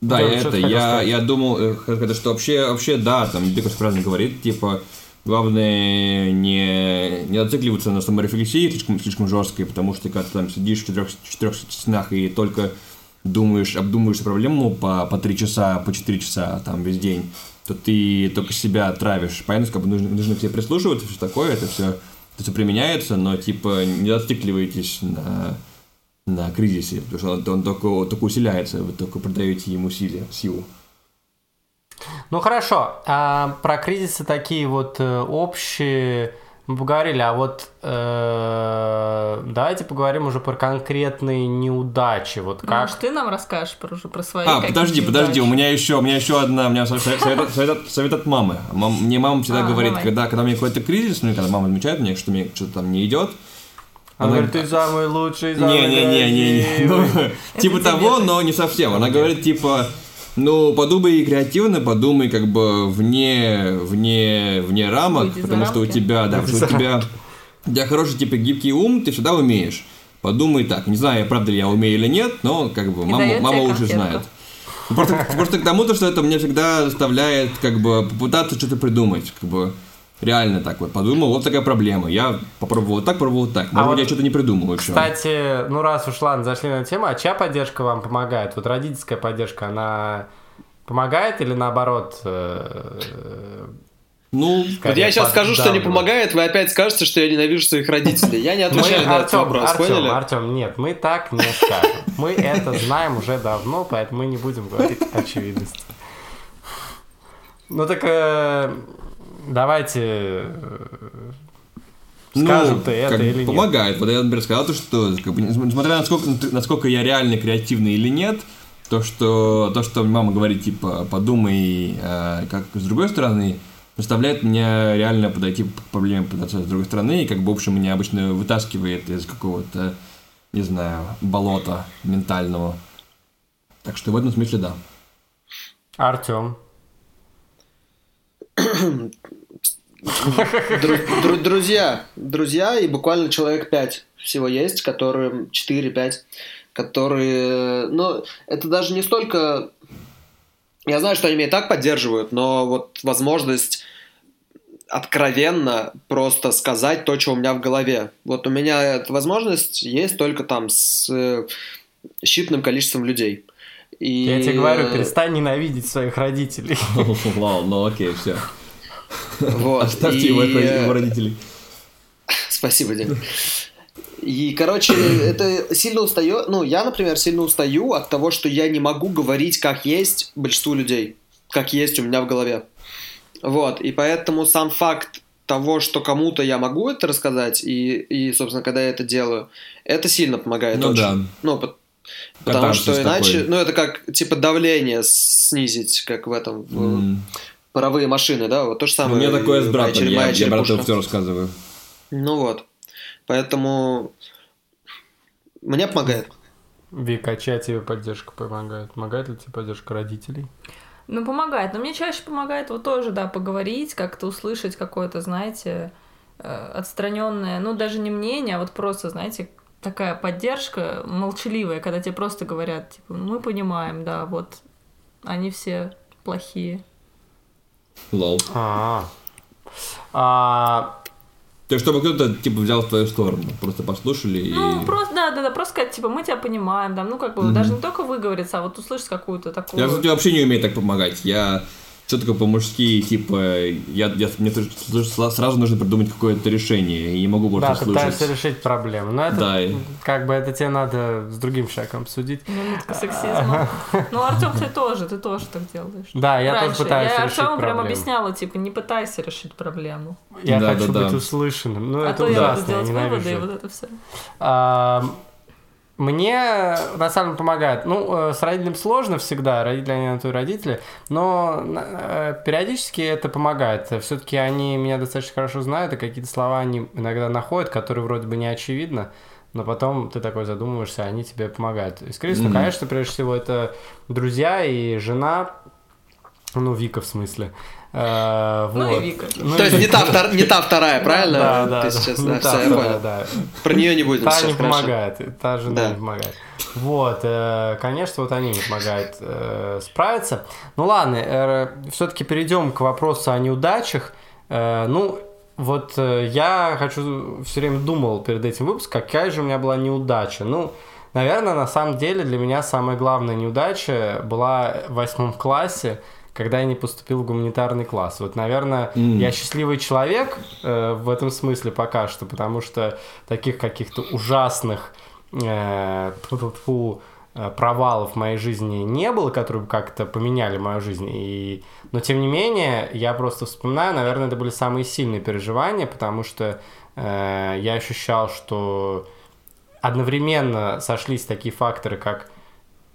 Да, что это, я, я думал, э, сказать, что вообще, вообще, да, там, Дикос правильно говорит, типа, главное не, не зацикливаться на саморефлексии слишком, слишком жесткой, потому что когда ты там сидишь в четырех, четырех стенах и только думаешь, обдумываешь проблему по, по три часа, по четыре часа там весь день, то ты только себя травишь. Понятно, как бы нужно, нужно к себе прислушиваться, все такое, это все, это все применяется, но типа не зацикливайтесь на, на кризисе, потому что он, он только, только усиляется, вы только продаете ему силе, силу. Ну хорошо, а про кризисы такие вот э, общие мы поговорили, а вот э, давайте поговорим уже про конкретные неудачи. Вот Ну, как может, ты нам расскажешь про, уже про свои А, подожди, подожди, у неудачи? меня еще, у меня еще одна, у меня совет, совет, совет- совет от мамы. Мам- мне мама всегда А, говорит, давай. когда, когда у меня какой-то кризис, ну и когда мама замечает мне, что мне что-то там не идет, Она, Она- говорит, ты самый лучший, самый Не-не-не-не-не. красивый». Ну, Типа того, но не совсем. Она говорит, типа, ну, подумай креативно, подумай как бы вне, вне, вне рамок, Выйди потому что у тебя, да, потому что у тебя, у тебя хороший, типа, гибкий ум, ты всегда умеешь. Подумай так. Не знаю, правда ли я умею или нет, но как бы мама, мама конфетку. знает. Просто, просто к тому, то, что это меня всегда заставляет как бы попытаться что-то придумать. Как бы реально так вот подумал, вот такая проблема. Я попробовал вот так, попробовал вот так. Может А быть, вот, я что-то не придумал еще. Кстати, ну раз уж ладно, зашли на тему, а чья поддержка вам помогает? Вот родительская поддержка, она помогает или наоборот? э, Ну, Вот я сейчас скажу, что не помогает, вы опять скажете, что я ненавижу своих родителей. Я не отвечаю на этот вопрос, Артем, поняли? Артем, нет, мы так не скажем. Мы это знаем уже давно, поэтому мы не будем говорить очевидности. Ну так э, давайте э, скажем ты это Ну, как или нет. помогает. Вот я, например, сказал, то, что, как бы, несмотря на сколько, насколько я реально креативный или нет, то, что, то, что мама говорит, типа, подумай, э, как с другой стороны, заставляет меня реально подойти к проблеме с другой стороны, и как бы, в общем, меня обычно вытаскивает из какого-то, не знаю, болота ментального. Так что в этом смысле да. Артем. Дру- дру- друзья, друзья, и буквально человек 5 всего есть, которые 4-5, которые, ну, это даже не столько, я знаю, что они меня и так поддерживают, но вот возможность откровенно просто сказать то, что у меня в голове. Вот у меня эта возможность есть только там с э, считанным количеством людей. И, Я тебе говорю, перестань ненавидеть своих родителей. Ладно, ну окей, все. вот, Оставьте его э, его родителей. Спасибо, Дим. И, короче, это сильно устаю. Ну, я, например, сильно устаю от того, что я не могу говорить, как есть большинству людей, как есть у меня в голове. Вот, и поэтому сам факт того, что кому-то я могу это рассказать, и, и собственно, когда я это делаю, это сильно помогает Ну очень. да. Ну, потому что иначе, такой. ну, это как, типа, давление снизить, как в этом, в М. паровые машины, да, вот то же У самое. меня такое с братом, череп- я, я брату все рассказываю. Ну вот. Поэтому мне помогает. Вика, а чья тебе поддержка помогает? Помогает ли тебе поддержка родителей? Ну, помогает. Но мне чаще помогает вот тоже, да, поговорить, как-то услышать какое-то, знаете, отстраненное, ну, даже не мнение, а вот просто, знаете, такая поддержка молчаливая, когда тебе просто говорят, типа, «Ну, мы понимаем, да, вот они все плохие. Лол. А, а, То есть, чтобы кто-то, типа, взял твою сторону, просто послушали и... Ну, просто, да, да, да, просто сказать, типа, мы тебя понимаем, да, ну, как бы, даже не только выговориться, а вот услышать какую-то такую... Я, кстати, вообще не умею так помогать. Я все такое по-мужски, типа, я, я, мне тоже сразу нужно придумать какое-то решение, и не могу больше да, слушать. пытаешься решить проблему. Но это, Да, как бы, это тебе надо с другим человеком обсудить. Минутка сексизма. Ну, Артем, ты тоже, ты тоже так делаешь. Да, я тоже пытаюсь Я решить Артему прям объясняла, типа, не пытайся решить проблему. Я Да, хочу да, да. быть услышанным. Ну, а это то я буду делать выводы, и вот это все. Мне на самом деле помогает. Ну, э, с родителями сложно всегда, родители они на то и родители, но э, периодически это помогает. Все-таки они меня достаточно хорошо знают, и какие-то слова они иногда находят, которые вроде бы не очевидны, но потом ты такой задумываешься, они тебе помогают. И, скорее всего, Мгм. конечно, прежде всего, это друзья и жена, ну, Вика в смысле. Э, Ну вот. и Вика. Ну, То есть не та, втор- не та вторая, правильно? Да, да, Ты да. сейчас, Ну, да, та всё, я понял. да. Про нее не будем Та сейчас, не хорошо. помогает, та жена Да. не помогает. Вот, э, конечно, вот они не помогают э, справиться. Ну ладно, все-таки перейдем к вопросу о неудачах. Э, ну, вот э, я хочу, все время думал перед этим выпуском, какая же у меня была неудача. Ну, наверное, на самом деле для меня самая главная неудача была в восьмом классе, когда я не поступил в гуманитарный класс. Вот, наверное, М. я счастливый человек э, в этом смысле пока что, потому что таких каких-то ужасных э, тьфу-тьфу-тьфу, э, провалов в моей жизни не было, которые бы как-то поменяли мою жизнь. И... Но тем не менее, я просто вспоминаю, наверное, это были самые сильные переживания, потому что э, я ощущал, что одновременно сошлись такие факторы, как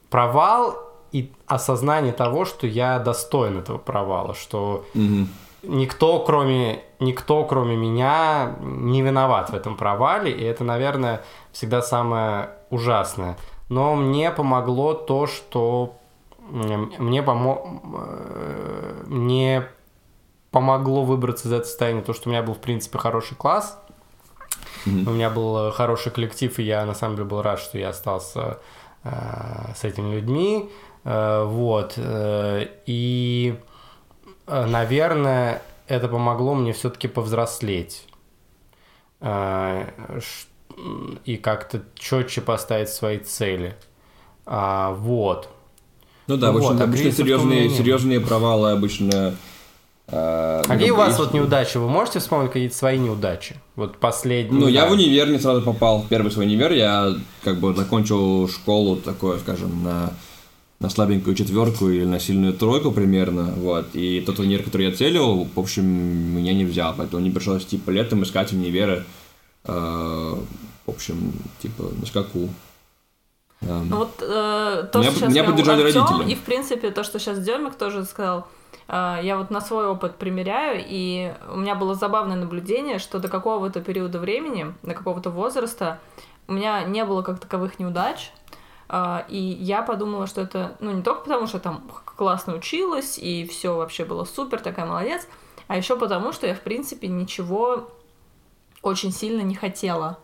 провал и осознание того, что я достоин этого провала, что Мгм. никто, кроме никто, кроме меня, не виноват в этом провале, и это, наверное, всегда самое ужасное. Но мне помогло то, что мне, помо... Э, мне помогло выбраться из этого состояния, то, что у меня был, в принципе, хороший класс, mm-hmm. у меня был хороший коллектив, и я, на самом деле, был рад, что я остался э, с этими людьми, э, вот, э, и, э, наверное, это помогло мне все-таки повзрослеть э, и как-то четче поставить свои цели, а, вот. Ну да, вот, обычно, обычно серьезные, серьезные провалы обычно а какие у вас вот неудачи? Вы можете вспомнить какие-то свои неудачи? Вот последние. Ну, я в универ не сразу попал. Первый свой универ я как бы закончил школу такое, скажем, на, на слабенькую четверку или на сильную тройку примерно. Вот. И тот универ, который я целил, в общем, меня не взял. Поэтому мне пришлось типа летом искать универы. Э, в общем, типа на скаку. Ну вот э, то, меня, что сейчас меня поддержали Артём, родители. И в принципе то, что сейчас Демик тоже сказал а, я вот на свой опыт примеряю, и у меня было забавное наблюдение, что до какого-то периода времени, до какого-то возраста у меня не было как таковых неудач, и я подумала, что это, ну, не только потому, что там классно училась, и все вообще было супер, такая молодец, а еще потому, что я, в принципе, ничего очень сильно не хотела.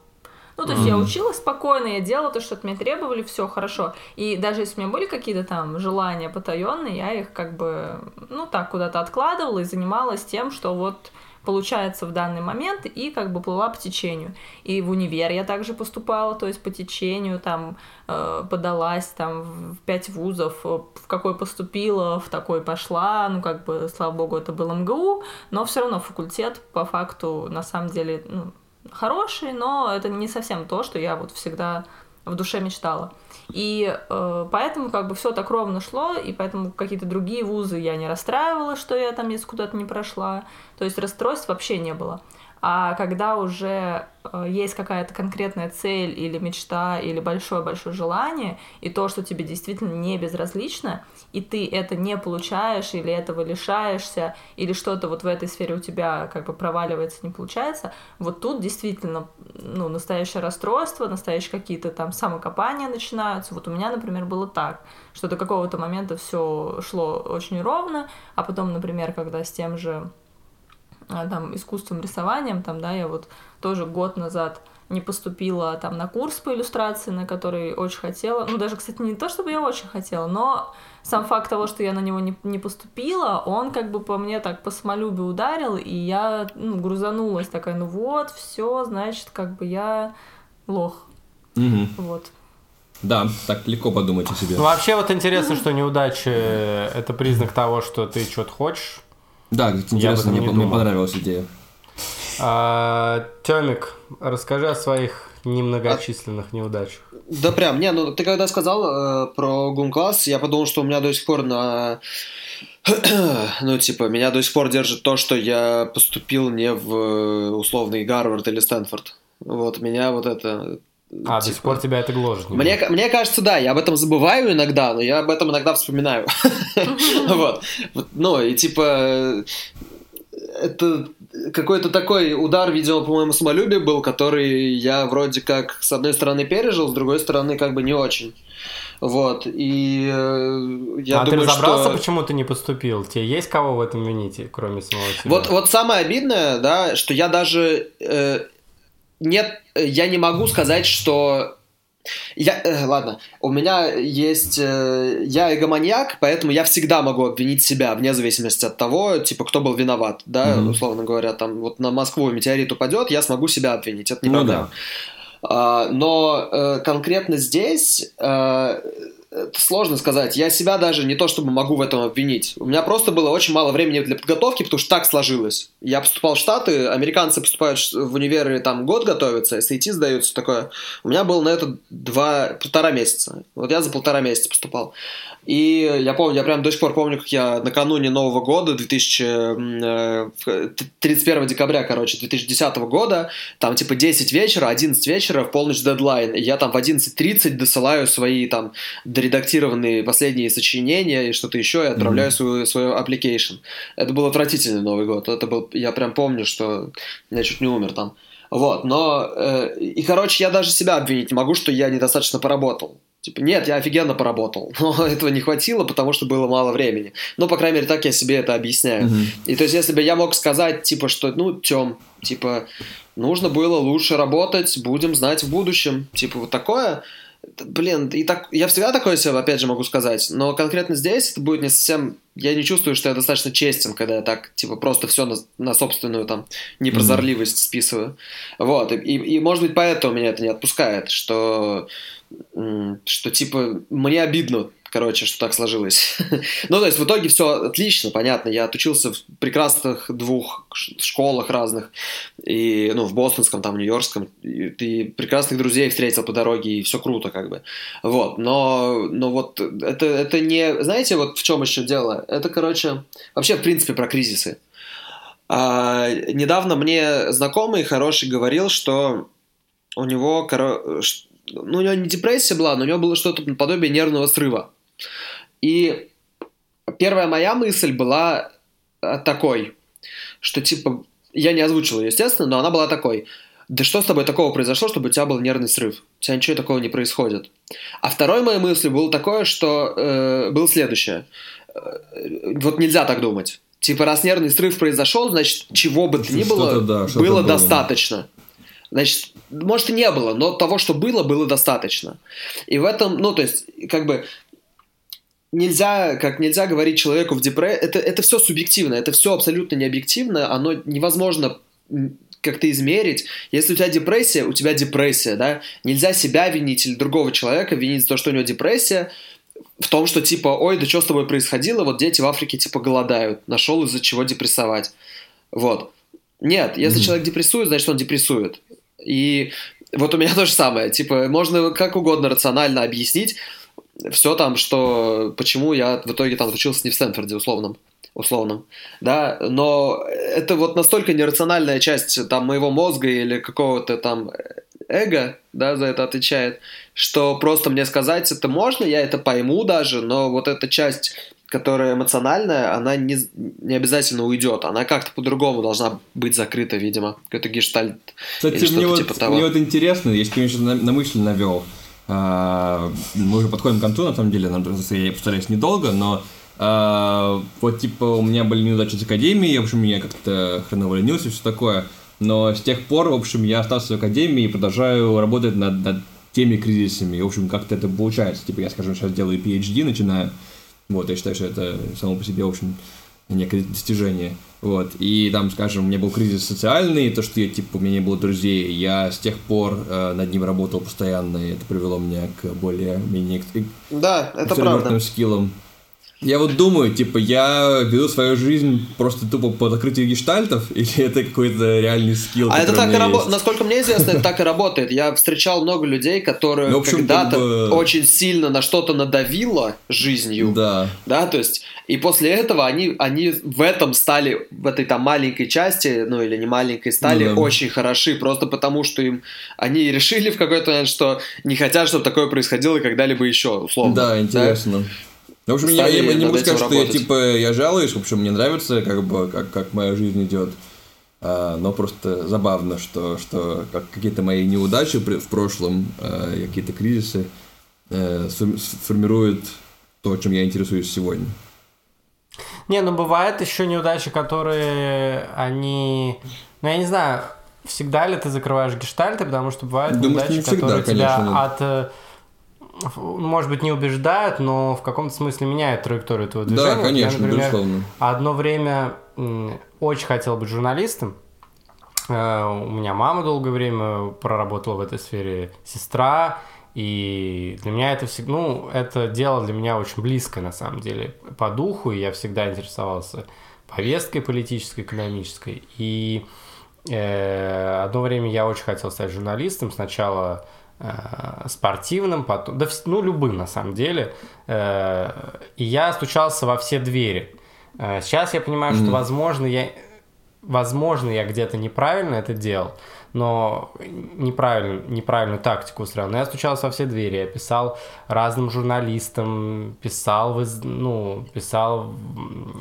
Ну, то есть mm-hmm. я училась спокойно, я делала то, что от меня требовали, все хорошо. И даже если у меня были какие-то там желания потаенные, я их как бы, ну, так куда-то откладывала и занималась тем, что вот получается в данный момент, и как бы плыла по течению. И в универ я также поступала, то есть по течению, там, э, подалась там в пять вузов, э, в какой поступила, в такой пошла, ну, как бы, слава богу, это был МГУ, но все равно факультет по факту, на самом деле, ну, хороший, но это не совсем то, что я вот всегда в душе мечтала. И э, поэтому как бы все так ровно шло, и поэтому какие-то другие вузы я не расстраивала, что я там если куда-то не прошла. То есть расстройств вообще не было. А когда уже э, есть какая-то конкретная цель или мечта, или большое-большое желание, и то, что тебе действительно не безразлично, и ты это не получаешь, или этого лишаешься, или что-то вот в этой сфере у тебя как бы проваливается, не получается, вот тут действительно ну, настоящее расстройство, настоящие какие-то там самокопания начинаются. Вот у меня, например, было так, что до какого-то момента все шло очень ровно, а потом, например, когда с тем же там, искусством, рисованием, там, да, я вот тоже год назад не поступила там на курс по иллюстрации, на который очень хотела. Ну, даже, кстати, не то, чтобы я очень хотела, но сам факт того, что я на него не, не поступила, он как бы по мне так по самолюбию ударил, и я, ну, грузанулась такая, ну вот, все, значит, как бы я лох. Угу. Вот. Да, так легко подумать о себе. Ну, вообще вот интересно, что неудача — это признак того, что ты что-то хочешь, да, интересно, мне, мне понравилась идея. А, Тёмик, расскажи о своих немногочисленных а... неудачах. Да прям, не, ну ты когда сказал э, про гум-класс, я подумал, что у меня до сих пор на... ну, типа, меня до сих пор держит то, что я поступил не в э, условный Гарвард или Стэнфорд. Вот, меня вот это а, типа... до сих пор тебя это гложет. Мне, мне кажется, да, я об этом забываю иногда, но я об этом иногда вспоминаю. Вот. Ну, и типа это какой-то такой удар, видимо, по моему самолюбию был, который я вроде как с одной стороны пережил, с другой стороны как бы не очень. Вот, и э, я а думаю, ты разобрался, что... почему ты не поступил? Тебе есть кого в этом винить, кроме самого себя? Вот, вот самое обидное, да, что я даже э, нет, я не могу сказать, что я, э, ладно, у меня есть, э, я эгоманьяк, поэтому я всегда могу обвинить себя, вне зависимости от того, типа, кто был виноват, да, mm-hmm. условно говоря, там, вот на Москву метеорит упадет, я смогу себя обвинить, это не ну, проблема. Да. А, но э, конкретно здесь э, это сложно сказать. Я себя даже не то чтобы могу в этом обвинить. У меня просто было очень мало времени для подготовки, потому что так сложилось. Я поступал в Штаты, американцы поступают в универы, там год готовятся, SAT сдаются, такое. У меня было на это два, полтора месяца. Вот я за полтора месяца поступал. И я помню, я прям до сих пор помню, как я накануне Нового года, 2000, 31 э, декабря, короче, 2010 года, там типа 10 вечера, 11 вечера, в полночь дедлайн. И я там в 11.30 досылаю свои там редактированные последние сочинения и что-то еще, и отправляю mm-hmm. свою, свою application. Это был отвратительный Новый год. Это был, я прям помню, что я чуть не умер там. Вот, но... Э, и, короче, я даже себя обвинить не могу, что я недостаточно поработал. Типа, нет, я офигенно поработал, но этого не хватило, потому что было мало времени. Ну, по крайней мере, так я себе это объясняю. Mm-hmm. И то есть, если бы я мог сказать, типа, что, ну, Тём, типа, нужно было лучше работать, будем знать в будущем. Типа, вот такое, Блин, и так, я всегда такое себе, опять же, могу сказать, но конкретно здесь это будет не совсем... Я не чувствую, что я достаточно честен, когда я так, типа, просто все на, на собственную, там, непрозорливость mm-hmm. списываю. Вот, и, и, и, может быть, поэтому меня это не отпускает, что, что, типа, мне обидно короче, что так сложилось. ну, то есть в итоге все отлично, понятно. Я отучился в прекрасных двух школах разных, и, ну, в бостонском, там, нью-йоркском, и, и прекрасных друзей встретил по дороге, и все круто, как бы. Вот, но, но вот это, это не... Знаете, вот в чем еще дело? Это, короче, вообще, в принципе, про кризисы. А, недавно мне знакомый хороший говорил, что у него, коро... ну, у него не депрессия была, но у него было что-то наподобие нервного срыва. И первая моя мысль была э, такой, что типа, я не озвучил ее, естественно, но она была такой, да что с тобой такого произошло, чтобы у тебя был нервный срыв? У тебя ничего такого не происходит. А второй моей мыслью было такое, что э, было следующее. Э, вот нельзя так думать. Типа, раз нервный срыв произошел, значит, чего бы то ни было, да, было, было достаточно. Значит, может и не было, но того, что было, было достаточно. И в этом, ну, то есть, как бы, нельзя, как нельзя говорить человеку в депрессии, это, это все субъективно, это все абсолютно не объективно, оно невозможно как-то измерить. Если у тебя депрессия, у тебя депрессия, да, нельзя себя винить или другого человека винить за то, что у него депрессия, в том, что типа, ой, да что с тобой происходило, вот дети в Африке типа голодают, нашел из-за чего депрессовать. Вот. Нет, если mm-hmm. человек депрессует, значит он депрессует. И вот у меня то же самое. Типа, можно как угодно рационально объяснить, все там, что почему я в итоге там учился не в Стэнфорде условном, условном, да, но это вот настолько нерациональная часть там моего мозга или какого-то там эго, да, за это отвечает, что просто мне сказать это можно, я это пойму даже, но вот эта часть которая эмоциональная, она не, не обязательно уйдет. Она как-то по-другому должна быть закрыта, видимо. Какой-то гештальт. Кстати, мне, вот, типа того. мне вот интересно, я, конечно, на, на мысль навел. А, мы уже подходим к концу, на самом деле, я постараюсь недолго, но а, вот типа у меня были неудачи с академией, в общем, я как-то хреново ленился и все такое, но с тех пор, в общем, я остался в академии и продолжаю работать над, над теми кризисами, в общем, как-то это получается, типа я, скажем, сейчас делаю PhD, начинаю, вот, я считаю, что это само по себе, в общем, некое достижение. Вот. И там, скажем, у меня был кризис социальный, то, что я, типа, у меня не было друзей, я с тех пор э, над ним работал постоянно, и это привело меня к более-менее да, это правда. скиллам. Я вот думаю, типа, я веду свою жизнь просто тупо по закрытию гештальтов, или это какой-то реальный скилл? А это так и работает. Насколько мне известно, это так и работает. Я встречал много людей, которые ну, когда-то как бы... очень сильно на что-то надавило жизнью. Да. Да, то есть, и после этого они, они в этом стали, в этой там маленькой части, ну или не маленькой, стали ну, да. очень хороши, просто потому что им, они решили в какой-то момент, что не хотят, чтобы такое происходило когда-либо еще, условно. Да, интересно. Да? Ну, в общем, я, я не могу сказать, что я, типа, я жалуюсь, в общем, мне нравится, как бы, как, как моя жизнь идет. А, но просто забавно, что, что как какие-то мои неудачи в прошлом, а, какие-то кризисы а, сформируют то, чем я интересуюсь сегодня. Не, ну бывают еще неудачи, которые они... Ну, я не знаю, всегда ли ты закрываешь гештальты, потому что бывают Думаю, неудачи, всегда, которые конечно, тебя от э, может быть, не убеждают, но в каком-то смысле меняют траекторию твоего движения. Да, конечно, Я, например, безусловно. Одно время очень хотел быть журналистом. Э, у меня мама долгое время проработала в этой сфере, сестра, и для меня это всегда, ну, это дело для меня очень близкое, на самом деле, по духу, и я всегда интересовался повесткой политической, экономической. И э, одно время я очень хотел стать журналистом. Сначала спортивным, потом, да, ну, любым на самом деле. Э, и я стучался во все двери. Э, сейчас я понимаю, mm-hmm. что, возможно, я, возможно, я где-то неправильно это делал, но неправильно, неправильную тактику устраивал. Но я стучался во все двери, я писал разным журналистам, писал в, из, ну, писал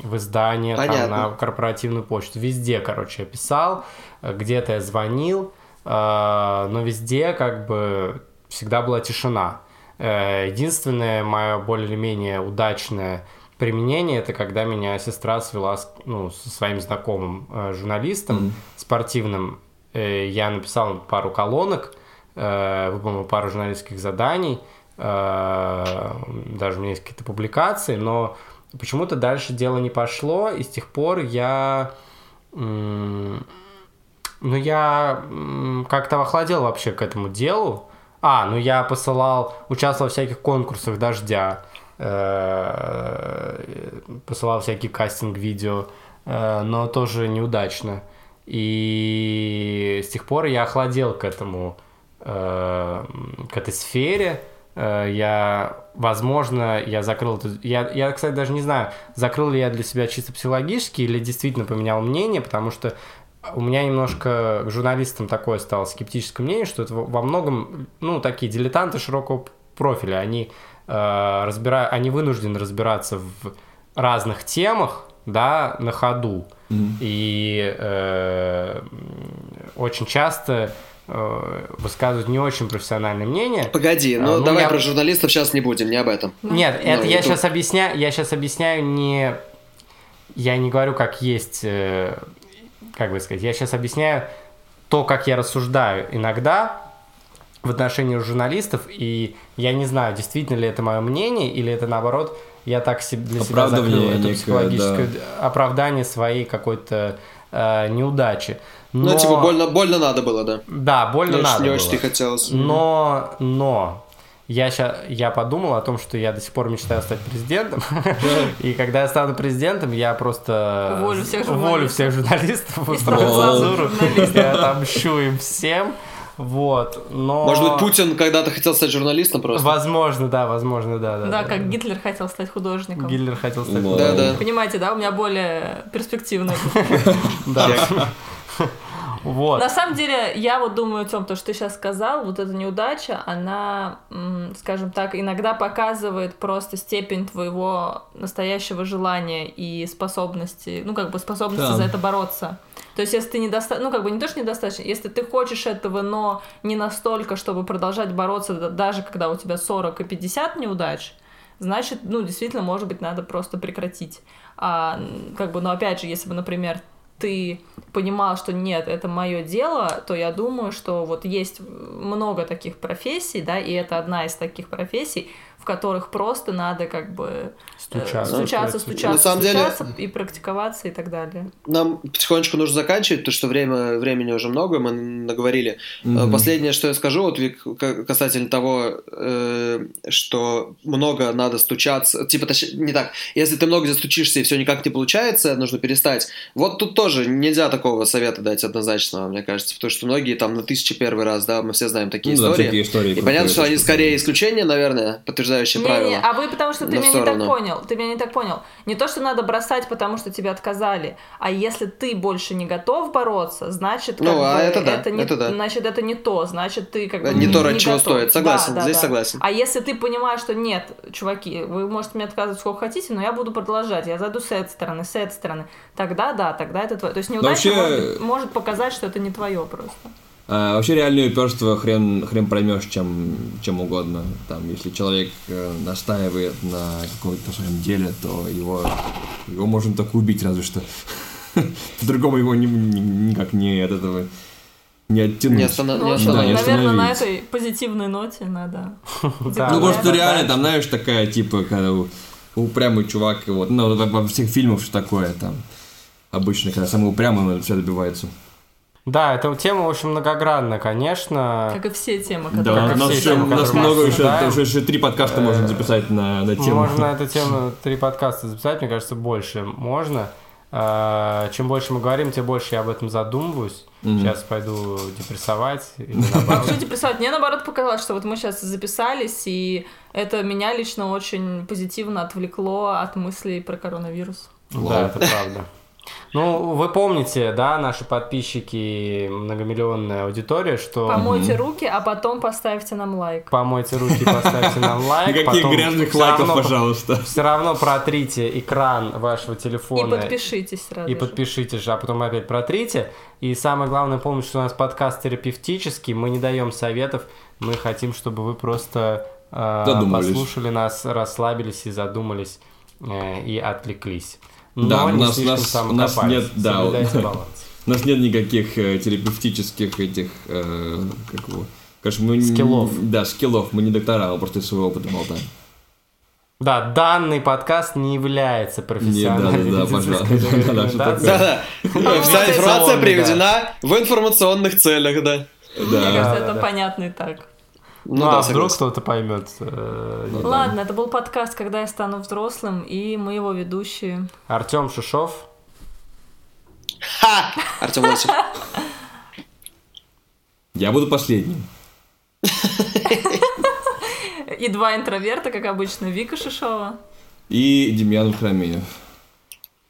в издание, там, на корпоративную почту, везде, короче, я писал, где-то я звонил, э, но везде как бы всегда была тишина. Э, единственное мое более-менее удачное применение это когда меня сестра свела с, ну, со своим знакомым э, журналистом mm-hmm. спортивным. Э, я написал пару колонок, выполнил пару журналистских заданий, даже у меня есть какие-то публикации, но почему-то дальше дело не пошло, и с тех пор я... ну, я как-то охладел вообще к этому делу. А, ну я посылал, участвовал в всяких конкурсах «Дождя», э, посылал всякие кастинг-видео, э, но тоже неудачно. И с тех пор я охладел к этому, э, к этой сфере. Я, возможно, я закрыл эту... Я, я, кстати, даже не знаю, закрыл ли я для себя чисто психологически или действительно поменял мнение, потому что у меня немножко к журналистам такое стало скептическое мнение, что это во многом, ну, такие дилетанты широкого профиля, они, э, разбирают, они вынуждены разбираться в разных темах, да, на ходу. Mm-hmm. И э, очень часто э, высказывают не очень профессиональное мнение. Погоди, ну, ну давай я... про журналистов сейчас не будем, не об этом. Нет, ну, это я сейчас объясняю, я сейчас объясняю не, я не говорю как есть э, как бы сказать, я сейчас объясняю то, как я рассуждаю иногда в отношении журналистов, и я не знаю, действительно ли это мое мнение, или это наоборот, я так для себя закрыл это психологическое да. оправдание своей какой-то э, неудачи. Ну, но... Ну, типа, больно, больно надо было, да? Да, больно не надо не было. очень хотелось. Но, но, я, ща, я подумал о том, что я до сих пор мечтаю стать президентом. И когда я стану президентом, я просто уволю всех журналистов, всех журналистов устрою цензуру. Я отомщу им всем. Вот, но... Может быть, Путин когда-то хотел стать журналистом просто? Возможно, да, возможно, да. Да, да, как Гитлер хотел стать художником. Гитлер хотел стать художником. Да, да. Понимаете, да, у меня более перспективный. Да. Вот. На самом деле, я вот думаю о том, то, что ты сейчас сказал, вот эта неудача, она, скажем так, иногда показывает просто степень твоего настоящего желания и способности, ну, как бы способности да. за это бороться. То есть, если ты недостаточно, ну, как бы не то, что недостаточно, если ты хочешь этого, но не настолько, чтобы продолжать бороться, даже когда у тебя 40 и 50 неудач, значит, ну, действительно, может быть, надо просто прекратить. А, как бы, но опять же, если бы, например, ты понимал, что нет, это мое дело, то я думаю, что вот есть много таких профессий, да, и это одна из таких профессий, в которых просто надо как бы стучаться, стучаться, стучаться, На самом стучаться деле, и практиковаться и так далее. Нам потихонечку нужно заканчивать, потому что время, времени уже много, мы наговорили. Mm-hmm. Последнее, что я скажу, вот касательно того, э, что много надо стучаться, типа, не так, если ты много застучишься и все никак не получается, нужно перестать. Вот тут тоже нельзя такого совета дать однозначно, мне кажется, потому что многие там на тысячи первый раз, да, мы все знаем такие ну, истории. Да, истории. И понятно, что они скорее исключения, наверное, подтверждают подтверждающее не, правило. Не, а вы потому что ты меня не так понял. Ты меня не так понял. Не то, что надо бросать, потому что тебя отказали, а если ты больше не готов бороться, значит, как ну, а бы, это, да, это, не, это да. значит, это не то, значит, ты как бы не, не то, ради чего готов. стоит. Согласен, да, здесь да. согласен. А если ты понимаешь, что нет, чуваки, вы можете мне отказывать сколько хотите, но я буду продолжать, я зайду с этой стороны, с этой стороны, тогда да, тогда это твое. То есть неудача вообще... может, может показать, что это не твое просто. А, вообще реальное уперство хрен, хрен проймешь чем, чем угодно. Там, если человек э, настаивает на каком-то своем деле, то его, его можно так убить разве что. По-другому его ни, ни, никак не от этого не оттянуть. Не, останов... ну, не да, Наверное, на этой позитивной ноте надо. Ну, может, реально, там, знаешь, такая, типа, когда упрямый чувак, вот, ну, во всех фильмах что такое, там, обычно, когда самый упрямый, все добивается. Да, эта тема очень многогранна, конечно. Как и все темы, которые... Да, у нас, все темы, у нас много еще, уже, еще три подкаста можно записать на, на тему. Можно на эту тему три подкаста записать, мне кажется, больше можно. А, чем больше мы говорим, тем больше я об этом задумываюсь. Mm-hmm. Сейчас пойду депрессовать. Что депрессовать? Мне наоборот показалось, что вот мы сейчас записались, и это меня лично очень позитивно отвлекло от мыслей про коронавирус. Да, это правда. Ну, вы помните, да, наши подписчики, многомиллионная аудитория, что... Помойте руки, а потом поставьте нам лайк. Помойте руки, поставьте нам лайк. Никаких потом грязных лайков, равно- пожалуйста. Все равно протрите экран вашего И телефона. подпишитесь сразу И подпишитесь же, а потом опять протрите. И самое главное, помните, что у нас подкаст терапевтический, мы не даем советов, мы хотим, чтобы вы просто э, послушали нас, расслабились и задумались э, и отвлеклись. Да, Но у не нас- слишком нас- нас нет, да, баланс. У нас нет никаких э, терапевтических этих, э, как его, конечно, мы не- Скиллов. Да, скиллов, мы не доктора, мы просто из своего опыта болтаем. Да, данный подкаст не является профессиональной Не, да, да, да, пожалуйста. Да, что Да-да. Вся информация, да. приведена в информационных целях, да. Мне Да. кажется, Да, это да. понятно и так. Ну, Ну а да, вдруг согласен. кто-то поймет. э. Ладно, это был подкаст «Когда я стану взрослым», и мы его ведущие. Артем Шишов. Ха! Артем Лосев. Я буду последним. И два интроверта, как обычно, Вика Шишова. И Демьян Храмеев.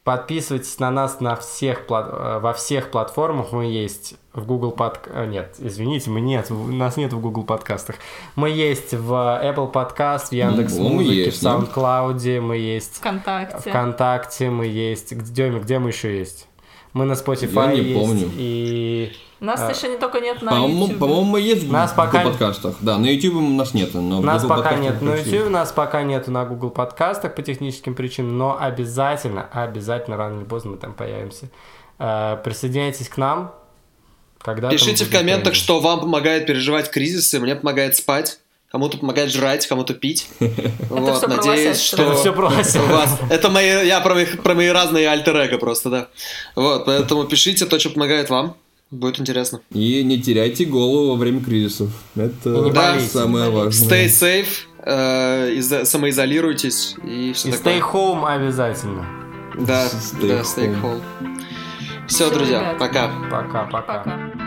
Подписывайтесь на нас на всех плат- э, во всех платформах. Мы есть в Google под... э, Нет, извините, мы нет, в- нас нет в Google подкастах. Мы есть в Apple Podcast, в Яндекс Ну, Музыке, в. SoundCloud, мы есть ВКонтакте. ВКонтакте, мы есть... Где, мы- где мы еще есть? Мы на Spotify Я не есть. помню. И Нас А, еще не только нет на По-моему, YouTube. по-моему, мы есть в Нас в пока- подкастах. Да, на YouTube у нас нет. Но Нас Google пока подкастах нет на. YouTube, нас пока нету на Google подкастах по техническим причинам, но обязательно, обязательно рано или поздно мы там появимся. Э, Присоединяйтесь к нам. Когда Пишите в комментах, что вам помогает переживать кризисы, мне помогает спать. Кому-то помогает жрать, кому-то пить. Вот, надеюсь, что... Это всё про вас... Это мои... Я про мои, про мои разные альтер просто, да. Вот, поэтому пишите то, что помогает вам. Будет интересно. И не теряйте голову во время кризисов. Это болейте, самое важное. Stay safe, э, изо- самоизолируйтесь и все И такое. stay home обязательно. Да, Stay да, stay home. home. Все, Всё, друзья, ребят. пока. Пока-пока. Пока.